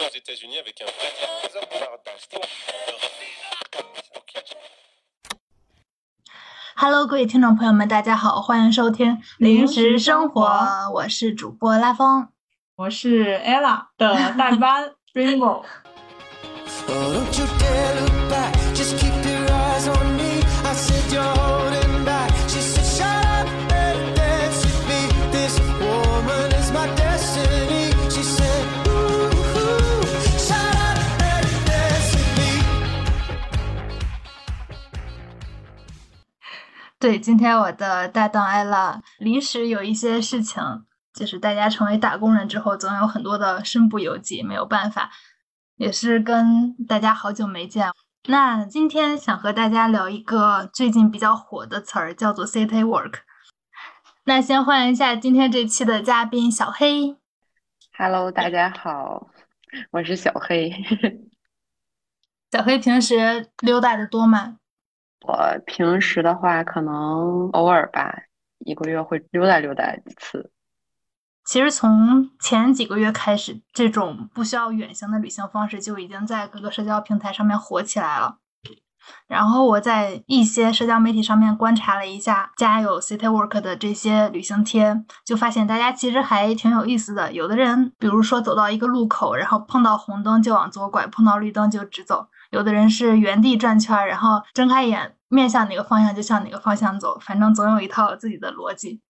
aux États-Unis avec un vrai. Hello，各位听众朋友们，大家好，欢迎收听《零食生活》，我是主播拉风。我是 ella 的代班 Rainbow。对，今天我的搭档艾拉临时有一些事情，就是大家成为打工人之后，总有很多的身不由己，没有办法，也是跟大家好久没见。那今天想和大家聊一个最近比较火的词儿，叫做 City Work。那先欢迎一下今天这期的嘉宾小黑。Hello，大家好，我是小黑。小黑平时溜达的多吗？我平时的话，可能偶尔吧，一个月会溜达溜达一次。其实从前几个月开始，这种不需要远行的旅行方式就已经在各个社交平台上面火起来了。然后我在一些社交媒体上面观察了一下家有 City Work 的这些旅行贴，就发现大家其实还挺有意思的。有的人，比如说走到一个路口，然后碰到红灯就往左拐，碰到绿灯就直走；有的人是原地转圈，然后睁开眼面向哪个方向就向哪个方向走，反正总有一套自己的逻辑。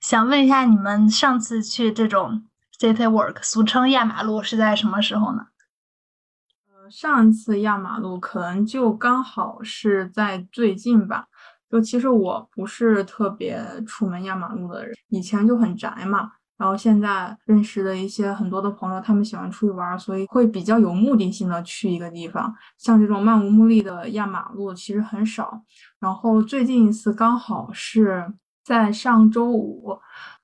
想问一下，你们上次去这种 City Walk，俗称压马路，是在什么时候呢？呃，上次压马路可能就刚好是在最近吧。就其实我不是特别出门压马路的人，以前就很宅嘛。然后现在认识的一些很多的朋友，他们喜欢出去玩，所以会比较有目的性的去一个地方。像这种漫无目的的压马路其实很少。然后最近一次刚好是在上周五，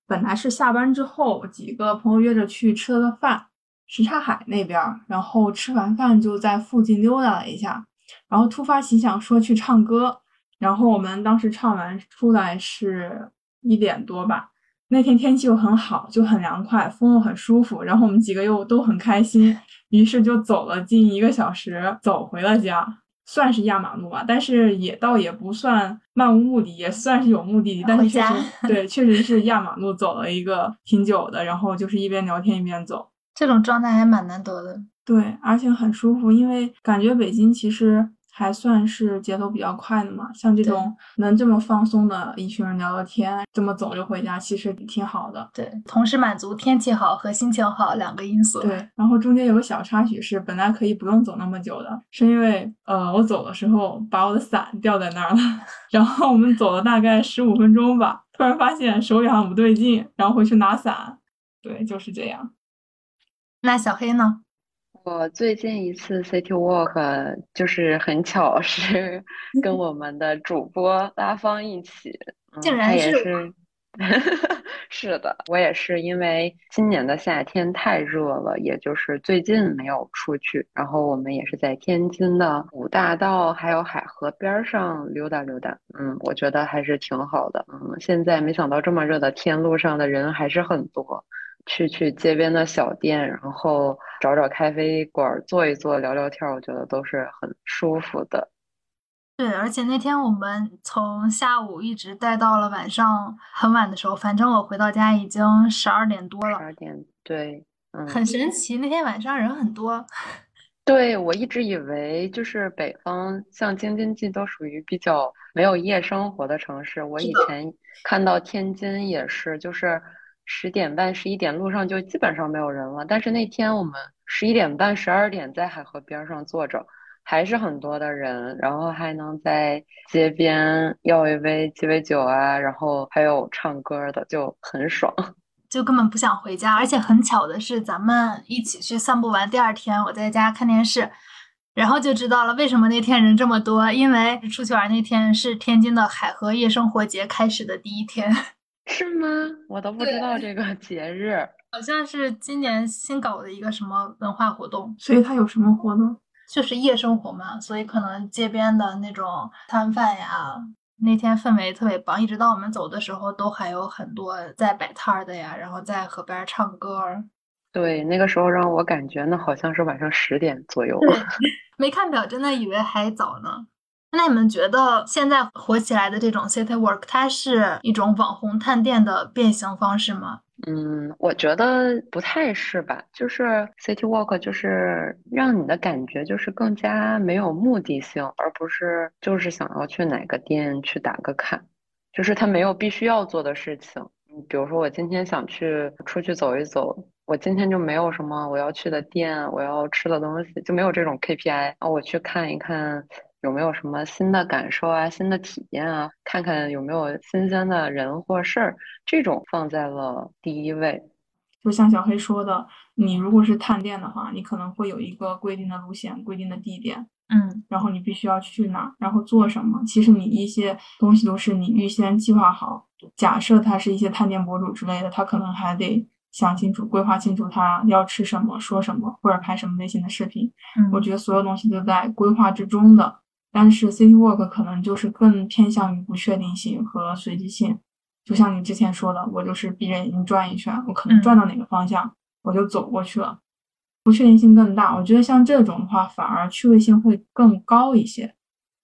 本来是下班之后几个朋友约着去吃了个饭，什刹海那边，然后吃完饭就在附近溜达了一下，然后突发奇想说去唱歌，然后我们当时唱完出来是一点多吧。那天天气又很好，就很凉快，风又很舒服，然后我们几个又都很开心，于是就走了近一个小时，走回了家。算是压马路吧，但是也倒也不算漫无目的，也算是有目的地。但是确实，对，确实是压马路走了一个挺久的，然后就是一边聊天一边走。这种状态还蛮难得的。对，而且很舒服，因为感觉北京其实还算是节奏比较快的嘛，像这种能这么放松的一群人聊聊天，这么走就回家，其实挺好的。对，同时满足天气好和心情好两个因素。对，然后中间有个小插曲是，本来可以不用走那么久的，是因为呃，我走的时候把我的伞掉在那儿了，然后我们走了大概十五分钟吧，突然发现手里好像不对劲，然后回去拿伞，对，就是这样。那小黑呢？我最近一次 City Walk 就是很巧 是跟我们的主播拉芳一起，嗯，竟他也然是是，是的，我也是因为今年的夏天太热了，也就是最近没有出去，然后我们也是在天津的五大道还有海河边儿上溜达溜达，嗯，我觉得还是挺好的，嗯，现在没想到这么热的天，路上的人还是很多。去去街边的小店，然后找找咖啡馆儿坐一坐，聊聊天儿，我觉得都是很舒服的。对，而且那天我们从下午一直待到了晚上很晚的时候，反正我回到家已经十二点多了，十二点，对，嗯，很神奇。那天晚上人很多。对，我一直以为就是北方，像京津冀都属于比较没有夜生活的城市。我以前看到天津也是，就是十点半、十一点路上就基本上没有人了。但是那天我们十一点半、十二点在海河边上坐着，还是很多的人，然后还能在街边要一杯鸡尾酒啊，然后还有唱歌的，就很爽。就根本不想回家，而且很巧的是，咱们一起去散步完，第二天我在家看电视，然后就知道了为什么那天人这么多，因为出去玩那天是天津的海河夜生活节开始的第一天，是吗？我都不知道这个节日。好像是今年新搞的一个什么文化活动，所以它有什么活动？就是夜生活嘛，所以可能街边的那种摊贩呀，那天氛围特别棒，一直到我们走的时候，都还有很多在摆摊儿的呀，然后在河边儿唱歌儿。对，那个时候让我感觉那好像是晚上十点左右。对，没看表真的以为还早呢。那你们觉得现在火起来的这种 city walk，它是一种网红探店的变形方式吗？嗯，我觉得不太是吧，就是 city walk 就是让你的感觉就是更加没有目的性，而不是就是想要去哪个店去打个卡，就是它没有必须要做的事情。嗯，比如说我今天想去出去走一走，我今天就没有什么我要去的店，我要吃的东西，就没有这种 KPI 啊，我去看一看。有没有什么新的感受啊、新的体验啊？看看有没有新鲜的人或事儿，这种放在了第一位。就像小黑说的，你如果是探店的话，你可能会有一个规定的路线、规定的地点，嗯，然后你必须要去哪儿，然后做什么。其实你一些东西都是你预先计划好。假设他是一些探店博主之类的，他可能还得想清楚、规划清楚他要吃什么、说什么或者拍什么类型的视频。嗯，我觉得所有东西都在规划之中的。但是 city walk 可能就是更偏向于不确定性和随机性，就像你之前说的，我就是闭着眼睛转一圈，我可能转到哪个方向，我就走过去了，不确定性更大。我觉得像这种的话，反而趣味性会更高一些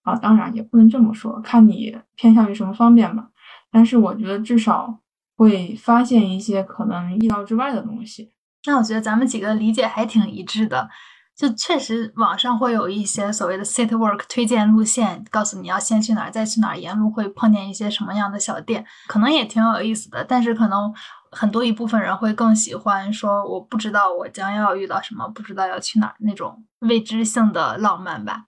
啊。当然也不能这么说，看你偏向于什么方面吧。但是我觉得至少会发现一些可能意料之外的东西。那我觉得咱们几个理解还挺一致的。就确实，网上会有一些所谓的 city work 推荐路线，告诉你要先去哪儿，再去哪儿，沿路会碰见一些什么样的小店，可能也挺有意思的。但是可能很多一部分人会更喜欢说，我不知道我将要遇到什么，不知道要去哪儿那种未知性的浪漫吧。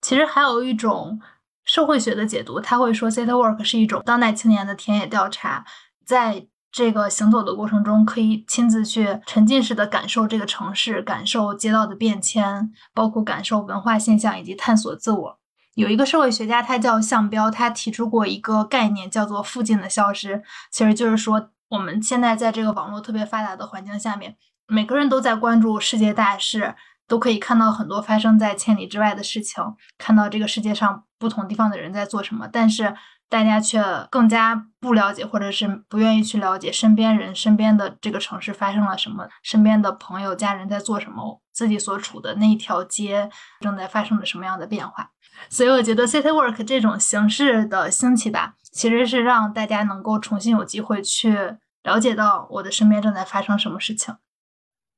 其实还有一种社会学的解读，他会说 city work 是一种当代青年的田野调查，在。这个行走的过程中，可以亲自去沉浸式的感受这个城市，感受街道的变迁，包括感受文化现象以及探索自我。有一个社会学家，他叫向彪，他提出过一个概念，叫做“附近的消失”。其实就是说，我们现在在这个网络特别发达的环境下面，每个人都在关注世界大事，都可以看到很多发生在千里之外的事情，看到这个世界上不同地方的人在做什么，但是。大家却更加不了解，或者是不愿意去了解身边人、身边的这个城市发生了什么，身边的朋友、家人在做什么，自己所处的那一条街正在发生着什么样的变化。所以，我觉得 City Work 这种形式的兴起吧，其实是让大家能够重新有机会去了解到我的身边正在发生什么事情。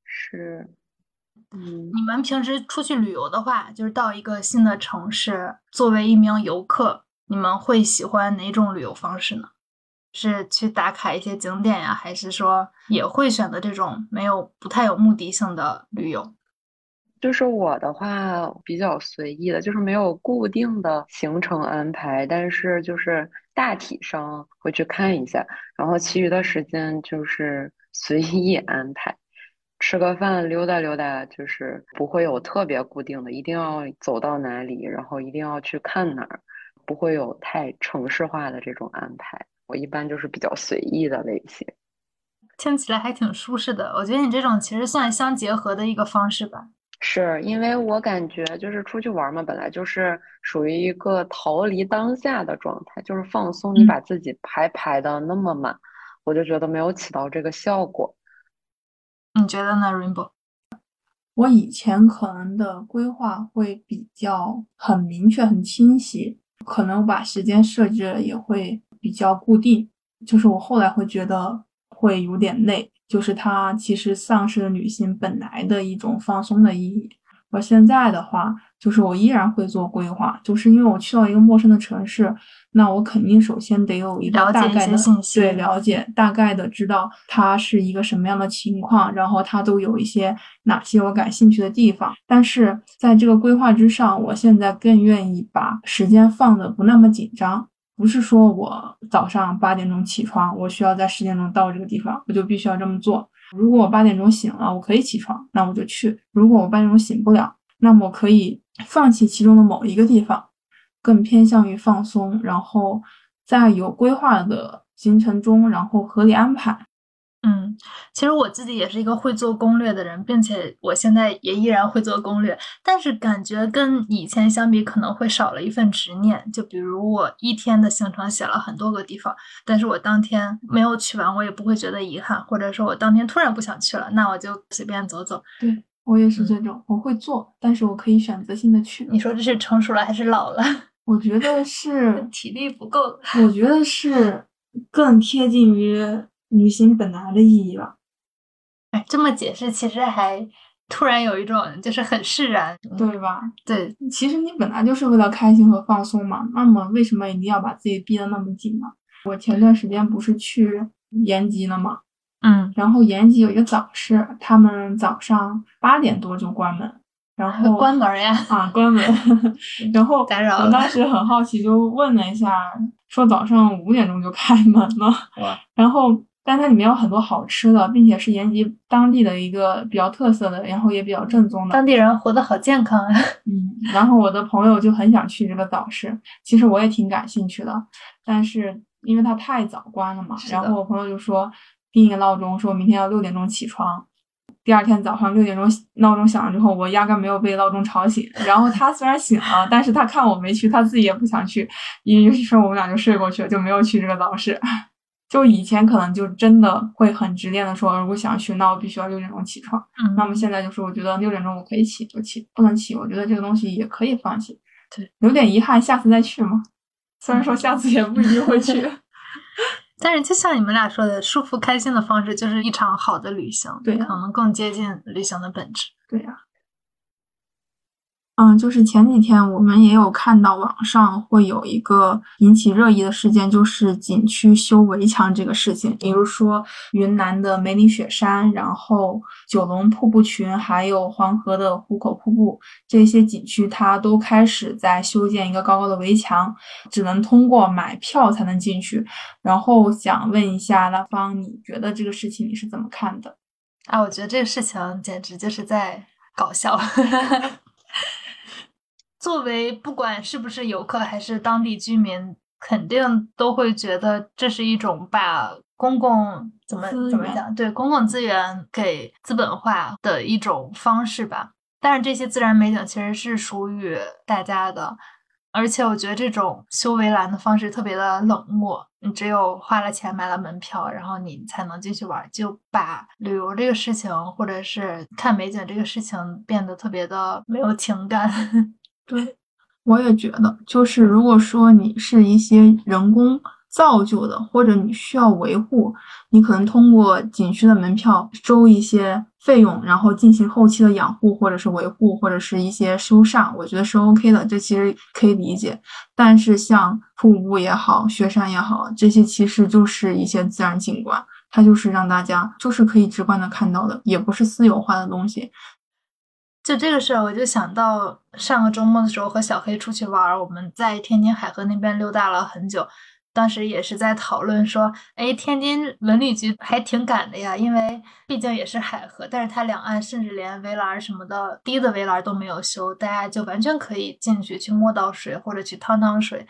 是，嗯，你们平时出去旅游的话，就是到一个新的城市，作为一名游客。你们会喜欢哪种旅游方式呢？是去打卡一些景点呀，还是说也会选择这种没有不太有目的性的旅游？就是我的话比较随意的，就是没有固定的行程安排，但是就是大体上会去看一下，然后其余的时间就是随意安排，吃个饭溜达溜达，就是不会有特别固定的，一定要走到哪里，然后一定要去看哪儿。不会有太城市化的这种安排，我一般就是比较随意的类型。听起来还挺舒适的，我觉得你这种其实算相结合的一个方式吧。是因为我感觉就是出去玩嘛，本来就是属于一个逃离当下的状态，就是放松。你把自己排排的那么满，我就觉得没有起到这个效果。你觉得呢，Rainbow？我以前可能的规划会比较很明确、很清晰。可能把时间设置也会比较固定，就是我后来会觉得会有点累，就是它其实丧失了旅行本来的一种放松的意义。而现在的话，就是我依然会做规划，就是因为我去到一个陌生的城市，那我肯定首先得有一个大概的对了解，大概的知道它是一个什么样的情况，然后它都有一些哪些我感兴趣的地方。但是在这个规划之上，我现在更愿意把时间放的不那么紧张，不是说我早上八点钟起床，我需要在十点钟到这个地方，我就必须要这么做。如果我八点钟醒了，我可以起床，那我就去；如果我八点钟醒不了，那么可以放弃其中的某一个地方，更偏向于放松，然后在有规划的行程中，然后合理安排。嗯，其实我自己也是一个会做攻略的人，并且我现在也依然会做攻略，但是感觉跟以前相比，可能会少了一份执念。就比如我一天的行程写了很多个地方，但是我当天没有去完，我也不会觉得遗憾，或者说我当天突然不想去了，那我就随便走走。对我也是这种，我会做，但是我可以选择性的去。你说这是成熟了还是老了？我觉得是 体力不够。我觉得是更贴近于旅行本来的意义吧。哎，这么解释其实还突然有一种就是很释然，对吧？对，其实你本来就是为了开心和放松嘛，那么为什么一定要把自己逼得那么紧呢？我前段时间不是去延吉了吗？嗯，然后延吉有一个早市，他们早上八点多就关门，然后关门呀，啊，关门。然后 打扰我当时很好奇，就问了一下，说早上五点钟就开门了。哇然后，但它里面有很多好吃的，并且是延吉当地的一个比较特色的，然后也比较正宗的。当地人活得好健康啊。嗯，然后我的朋友就很想去这个早市，其实我也挺感兴趣的，但是因为它太早关了嘛，然后我朋友就说定一个闹钟，说明天要六点钟起床。第二天早上六点钟闹钟响了之后，我压根没有被闹钟吵醒。然后他虽然醒了，但是他看我没去，他自己也不想去，于是我们俩就睡过去了，就没有去这个早市。就以前可能就真的会很执念的说，如果想去，那我必须要六点钟起床。嗯那么现在就是，我觉得六点钟我可以起就起，不能起，我觉得这个东西也可以放弃。对，有点遗憾，下次再去嘛。虽然说下次也不一定会去。但是就像你们俩说的，舒服开心的方式就是一场好的旅行，对呀可能更接近旅行的本质。对呀、嗯，就是前几天我们也有看到网上会有一个引起热议的事件，就是景区修围墙这个事情。比如说云南的梅里雪山，然后九龙瀑布群，还有黄河的壶口瀑布这些景区，它都开始在修建一个高高的围墙，只能通过买票才能进去。然后想问一下拉芳，你觉得这个事情你是怎么看的？啊，我觉得这个事情简直就是在搞笑。作为不管是不是游客还是当地居民，肯定都会觉得这是一种把公共怎么怎么讲，对公共资源给资本化的一种方式吧。但是这些自然美景其实是属于大家的，而且我觉得这种修围栏的方式特别的冷漠，你只有花了钱买了门票，然后你才能进去玩儿，就把旅游这个事情或者是看美景这个事情变得特别的没有情感。对，我也觉得，就是如果说你是一些人工造就的，或者你需要维护，你可能通过景区的门票收一些费用，然后进行后期的养护，或者是维护，或者是一些修缮，我觉得是 OK 的，这其实可以理解。但是像瀑布也好，雪山也好，这些其实就是一些自然景观，它就是让大家就是可以直观的看到的，也不是私有化的东西。就这个事儿，我就想到上个周末的时候和小黑出去玩儿，我们在天津海河那边溜达了很久。当时也是在讨论说，哎，天津文旅局还挺赶的呀，因为毕竟也是海河，但是它两岸甚至连围栏什么的低的围栏都没有修，大家就完全可以进去去摸到水或者去趟趟水。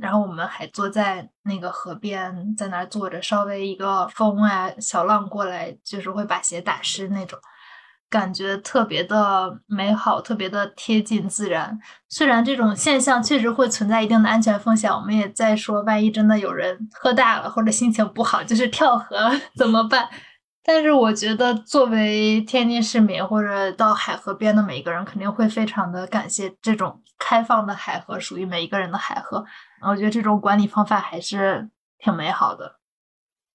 然后我们还坐在那个河边，在那儿坐着，稍微一个风啊，小浪过来，就是会把鞋打湿那种。感觉特别的美好，特别的贴近自然。虽然这种现象确实会存在一定的安全风险，我们也在说，万一真的有人喝大了或者心情不好，就是跳河 怎么办？但是我觉得，作为天津市民或者到海河边的每一个人，肯定会非常的感谢这种开放的海河，属于每一个人的海河。我觉得这种管理方法还是挺美好的。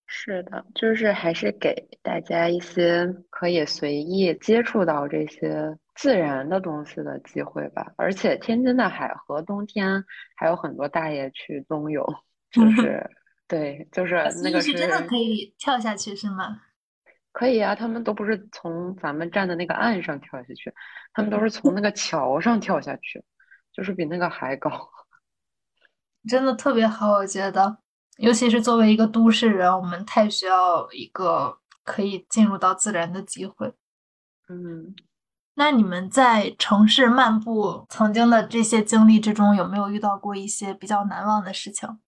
是的，就是还是给大家一些可以随意接触到这些自然的东西的机会吧。而且天津的海河冬天还有很多大爷去冬泳，就 是对，就是那个以是真的可以跳下去是吗？可以啊，他们都不是从咱们站的那个岸上跳下去，他们都是从那个桥上跳下去，就是比那个还高。真的特别好，我觉得，尤其是作为一个都市人，我们太需要一个可以进入到自然的机会。嗯，那你们在城市漫步曾经的这些经历之中，有没有遇到过一些比较难忘的事情？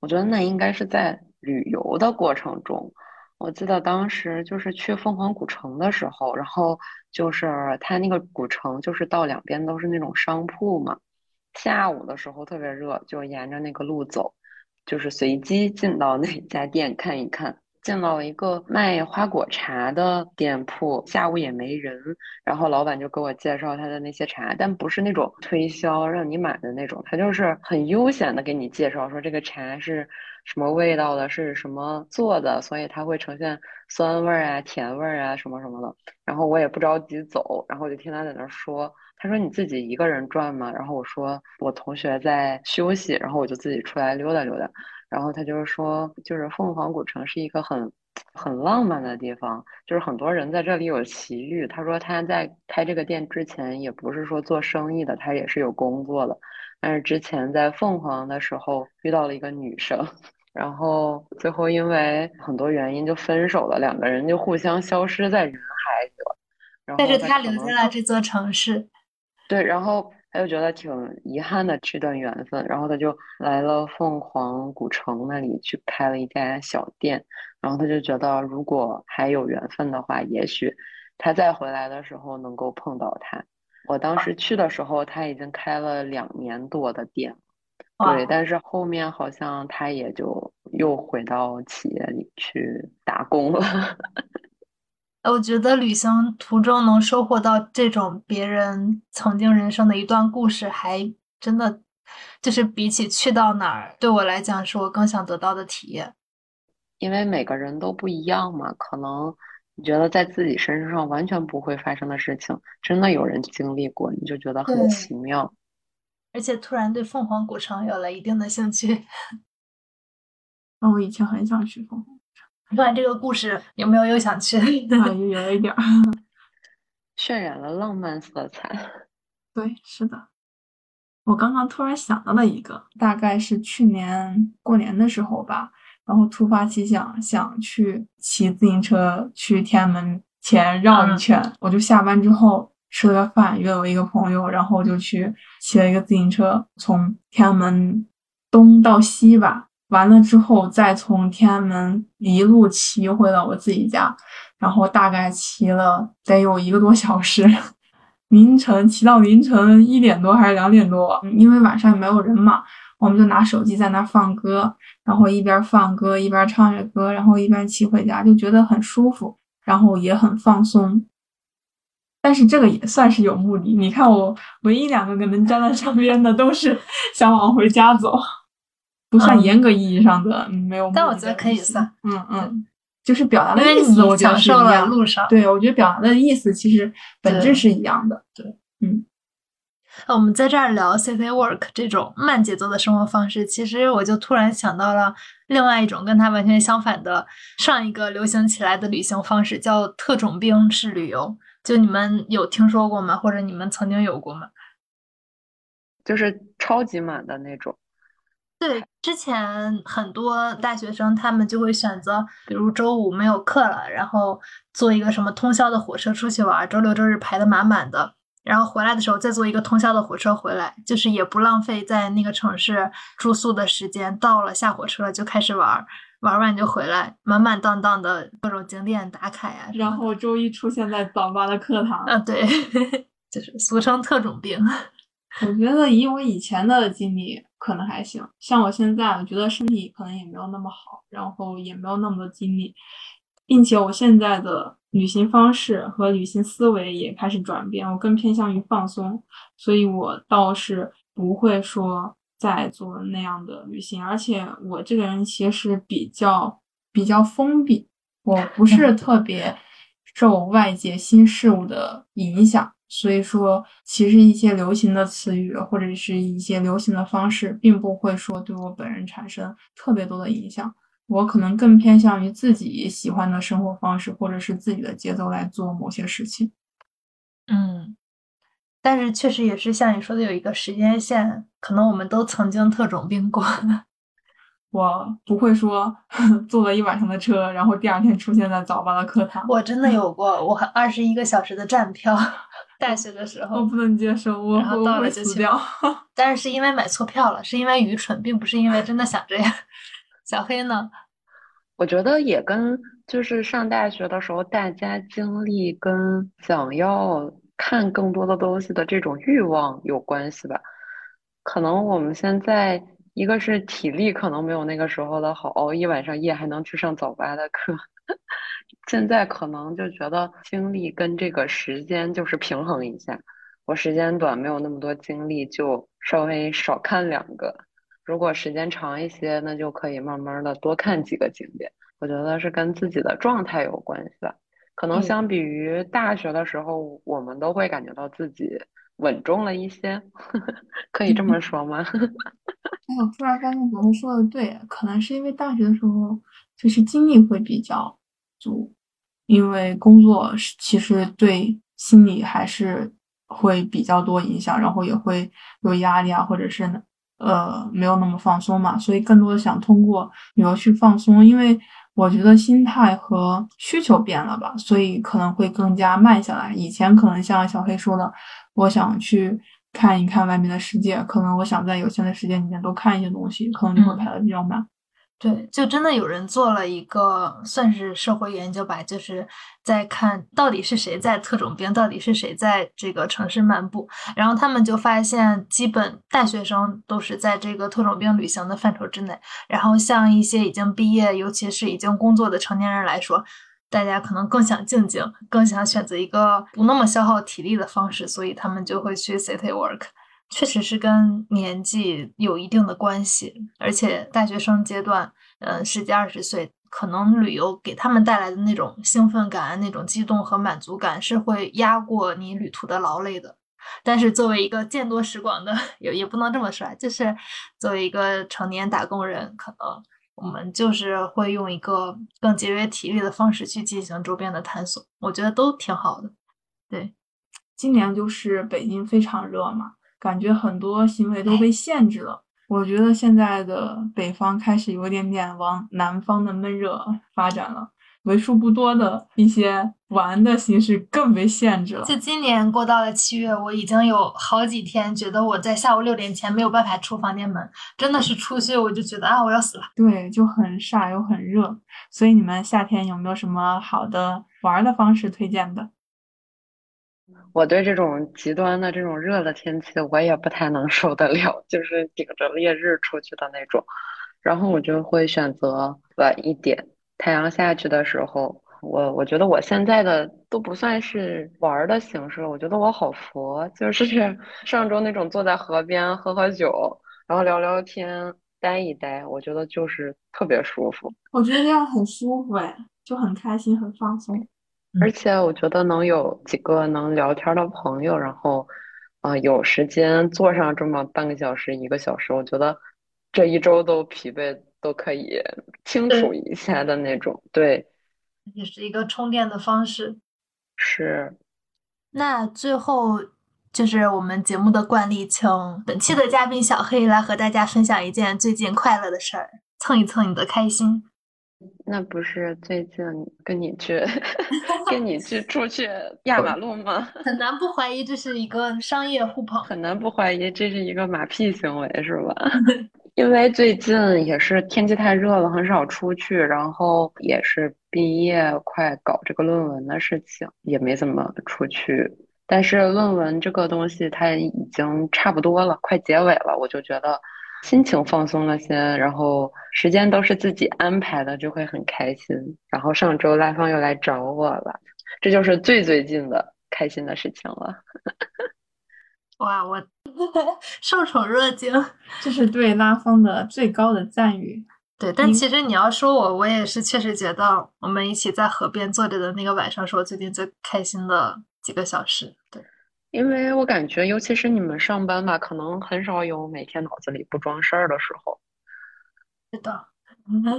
我觉得那应该是在旅游的过程中，我记得当时就是去凤凰古城的时候，然后就是它那个古城就是到两边都是那种商铺嘛，下午的时候特别热，就沿着那个路走，就是随机进到那家店看一看。进到一个卖花果茶的店铺，下午也没人，然后老板就给我介绍他的那些茶，但不是那种推销让你买的那种，他就是很悠闲的给你介绍说这个茶是什么味道的，是什么做的，所以它会呈现酸味儿啊、甜味儿啊什么什么的。然后我也不着急走，然后我就听他在那说，他说你自己一个人转吗？然后我说我同学在休息，然后我就自己出来溜达溜达。然后他就是说，就是凤凰古城是一个很很浪漫的地方，就是很多人在这里有奇遇。他说他在开这个店之前也不是说做生意的，他也是有工作的，但是之前在凤凰的时候遇到了一个女生，然后最后因为很多原因就分手了，两个人就互相消失在人海里了。但是他留可能在了这座城市。对，然后他就觉得挺遗憾的这段缘分，然后他就来了凤凰古城那里去开了一家小店，然后他就觉得如果还有缘分的话，也许他再回来的时候能够碰到他。我当时去的时候，他已经开了两年多的店了，对，但是后面好像他也就又回到企业里去打工了。我觉得旅行途中能收获到这种别人曾经人生的一段故事，还真的就是比起去到哪儿，对我来讲是我更想得到的体验。因为每个人都不一样嘛，可能你觉得在自己身上完全不会发生的事情，真的有人经历过，你就觉得很奇妙。而且突然对凤凰古城有了一定的兴趣。那 我以前很想去凤凰，不管这个故事有没有又想去？有一点儿。渲染了浪漫色彩。对，是的。我刚刚突然想到了一个，大概是去年过年的时候吧，然后突发奇想，想去骑自行车去天安门前绕一嗯圈。我就下班之后吃了个饭，约了我一个朋友，然后就去骑了一个自行车，从天安门东到西吧。完了之后，再从天安门一路骑回了我自己家，然后大概骑了得有一个多小时。凌晨骑到凌晨一点多还是两点多，因为晚上也没有人嘛，我们就拿手机在那放歌，然后一边放歌一边唱着歌，然后一边骑回家，就觉得很舒服，然后也很放松。但是这个也算是有目的，你看我唯一两个可能站在上边的都是想往回家走，不算嗯严格意义上的嗯没有。但我觉得可以算嗯嗯，就是表达的意思，我你觉得享受了是一样的。路上。对，我觉得表达的意思其实本质是一样的。对，嗯呃我们在这儿聊 city work 这种慢节奏的生活方式，其实我就突然想到了另外一种跟它完全相反的上一个流行起来的旅行方式，叫特种兵式旅游。就你们有听说过吗？或者你们曾经有过吗？就是超级满的那种。对，之前很多大学生他们就会选择，比如周五没有课了，然后坐一个什么通宵的火车出去玩儿，周六周日排的满满的，然后回来的时候再坐一个通宵的火车回来，就是也不浪费在那个城市住宿的时间，到了下火车了就开始玩儿，玩儿完就回来，满满当当的各种景点打卡呀。然后周一出现在早八的课堂。啊，对，就是俗称特种兵。我觉得以我以前的经历可能还行，像我现在，我觉得身体可能也没有那么好，然后也没有那么多精力，并且我现在的旅行方式和旅行思维也开始转变，我更偏向于放松，所以我倒是不会说再做那样的旅行，而且我这个人其实比较比较封闭，我不是 特别受外界新事物的影响。所以说，其实一些流行的词语或者是一些流行的方式，并不会说对我本人产生特别多的影响。我可能更偏向于自己喜欢的生活方式，或者是自己的节奏来做某些事情。嗯，但是确实也是像你说的有一个时间线，可能我们都曾经特种兵过。我不会说 坐了一晚上的车，然后第二天出现在早班的课堂。我真的有 过，我还二十一个小时的站票，大学的时候，我不能接受，我然后我到了就去会死掉。但是是因为买错票了，是因为愚蠢，并不是因为真的想这样。小黑呢？我觉得也跟就是上大学的时候，大家经历跟想要看更多的东西的这种欲望有关系吧。可能我们现在一个是体力可能没有那个时候的好，熬一晚上夜还能去上早八的课。现在可能就觉得精力跟这个时间就是平衡一下，我时间短没有那么多精力，就稍微少看两个。如果时间长一些，那就可以慢慢的多看几个景点。我觉得是跟自己的状态有关系的。可能嗯相比于大学的时候，我们都会感觉到自己稳重了一些，可以这么说吗？哎，我突然发现昨天说的对，可能是因为大学的时候就是精力会比较足，因为工作是其实对心理还是会比较多影响，然后也会有压力啊，或者是呃没有那么放松嘛，所以更多的想通过旅游去放松，因为我觉得心态和需求变了吧，所以可能会更加慢下来。以前可能像小黑说的，我想去看一看外面的世界，可能我想在有限的时间里面多看一些东西，可能就会嗯排的比较满。对，就真的有人做了一个算是社会研究吧，就是在看到底是谁在特种兵，到底是谁在这个城市漫步，然后他们就发现，基本大学生都是在这个特种兵旅行的范畴之内，然后像一些已经毕业，尤其是已经工作的成年人来说，大家可能更想静静，更想选择一个不那么消耗体力的方式，所以他们就会去 city work。确实是跟年纪有一定的关系，而且大学生阶段，嗯，十几二十岁，可能旅游给他们带来的那种兴奋感、那种激动和满足感是会压过你旅途的劳累的。但是作为一个见多识广的，也也不能这么说，就是作为一个成年打工人，可能我们就是会用一个更节约体力的方式去进行周边的探索，我觉得都挺好的。对，今年就是北京非常热嘛，感觉很多行为都被限制了。我觉得现在的北方开始有点点往南方的闷热发展了，为数不多的一些玩的形式更被限制了。就今年过到了七月，我已经有好几天觉得我在下午六点前没有办法出房间门，真的是出去我就觉得啊，我要死了。对，就很晒又很热，所以你们夏天有没有什么好的玩的方式推荐的？我对这种极端的这种热的天气，我也不太能受得了，就是顶着烈日出去的那种。然后我就会选择晚一点，太阳下去的时候。我我觉得我现在的都不算是玩儿的形式了，我觉得我好佛，就是 上周那种坐在河边喝喝酒，然后聊聊天，待一待，我觉得就是特别舒服。我觉得这样很舒服哎，就很开心，很放松。而且我觉得能有几个能聊天的朋友，然后，啊、有时间坐上这么半个小时、一个小时，我觉得这一周都疲惫都可以清除一下的那种。对，也是一个充电的方式。是。那最后就是我们节目的惯例，请本期的嘉宾小黑来和大家分享一件最近快乐的事儿，蹭一蹭你的开心。那不是最近跟你去 跟你去出去压马路吗？很难不怀疑这是一个商业互捧。很难不怀疑这是一个马屁行为，是吧？因为最近也是天气太热了，很少出去，然后也是毕业快搞这个论文的事情，也没怎么出去。但是论文这个东西它已经差不多了，快结尾了，我就觉得心情放松了些，然后时间都是自己安排的，就会很开心。然后上周赖芳又来找我了，这就是最最近的开心的事情了。哇，我 受宠若惊。这是对拉风的最高的赞誉。对，但其实你要说我，我也是确实觉得我们一起在河边坐着的那个晚上，是我最近最开心的几个小时。对，因为我感觉，尤其是你们上班吧，可能很少有每天脑子里不装事儿的时候。是的。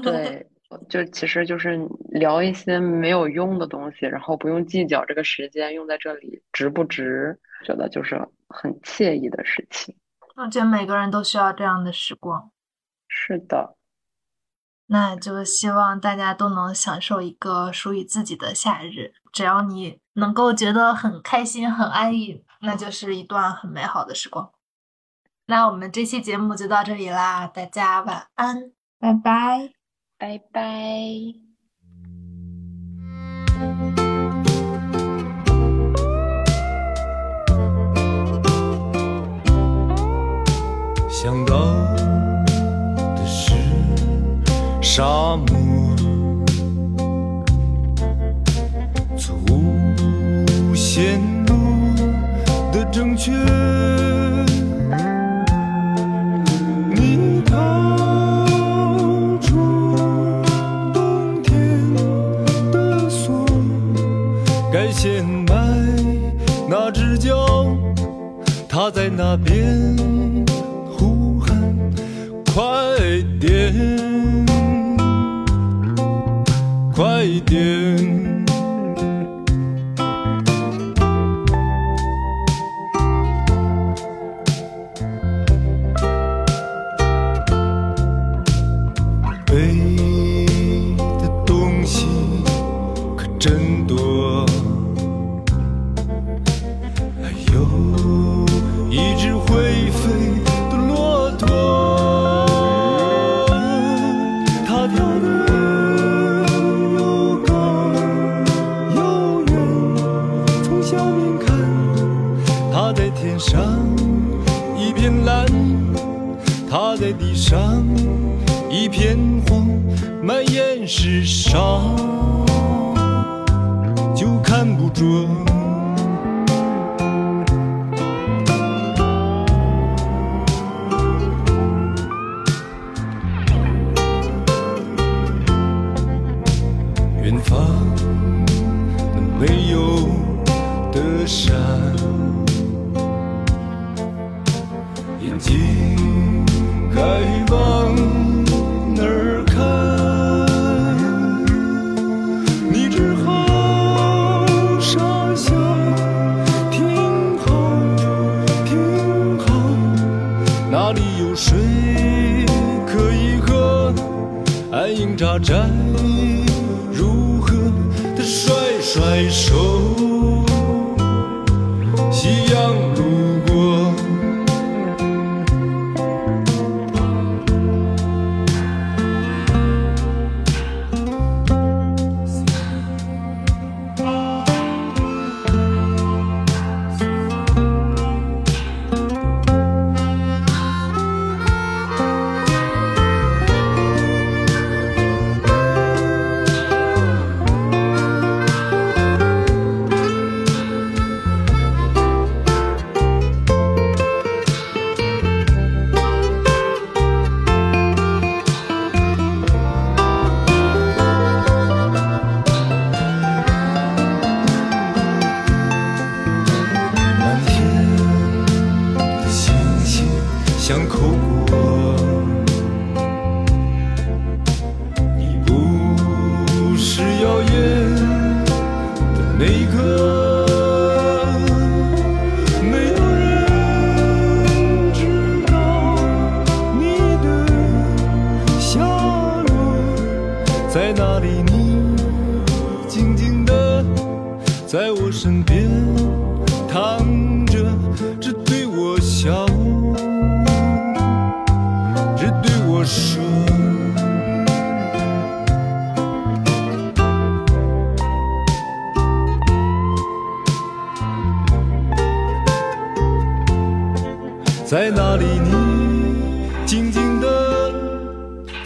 对，就其实就是聊一些没有用的东西，然后不用计较这个时间用在这里值不值，觉得就是很惬意的事情。我觉得每个人都需要这样的时光。是的。那就希望大家都能享受一个属于自己的夏日。只要你能够觉得很开心很安逸那就是一段很美好的时光。那我们这期节目就到这里啦大家晚安。拜拜。拜拜。想到的是沙漠。从无线路的正确你逃出冬天的锁该先买那只脚踏在那边今朝战如何的甩甩手？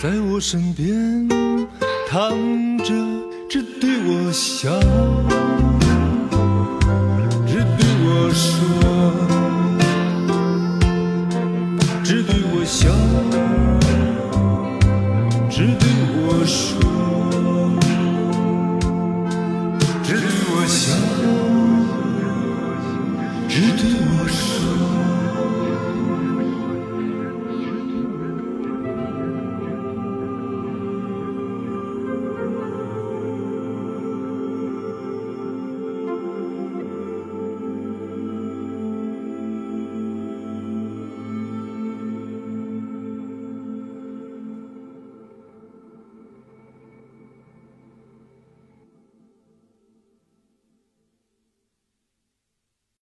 在我身边躺着只对我笑只对我说只对我笑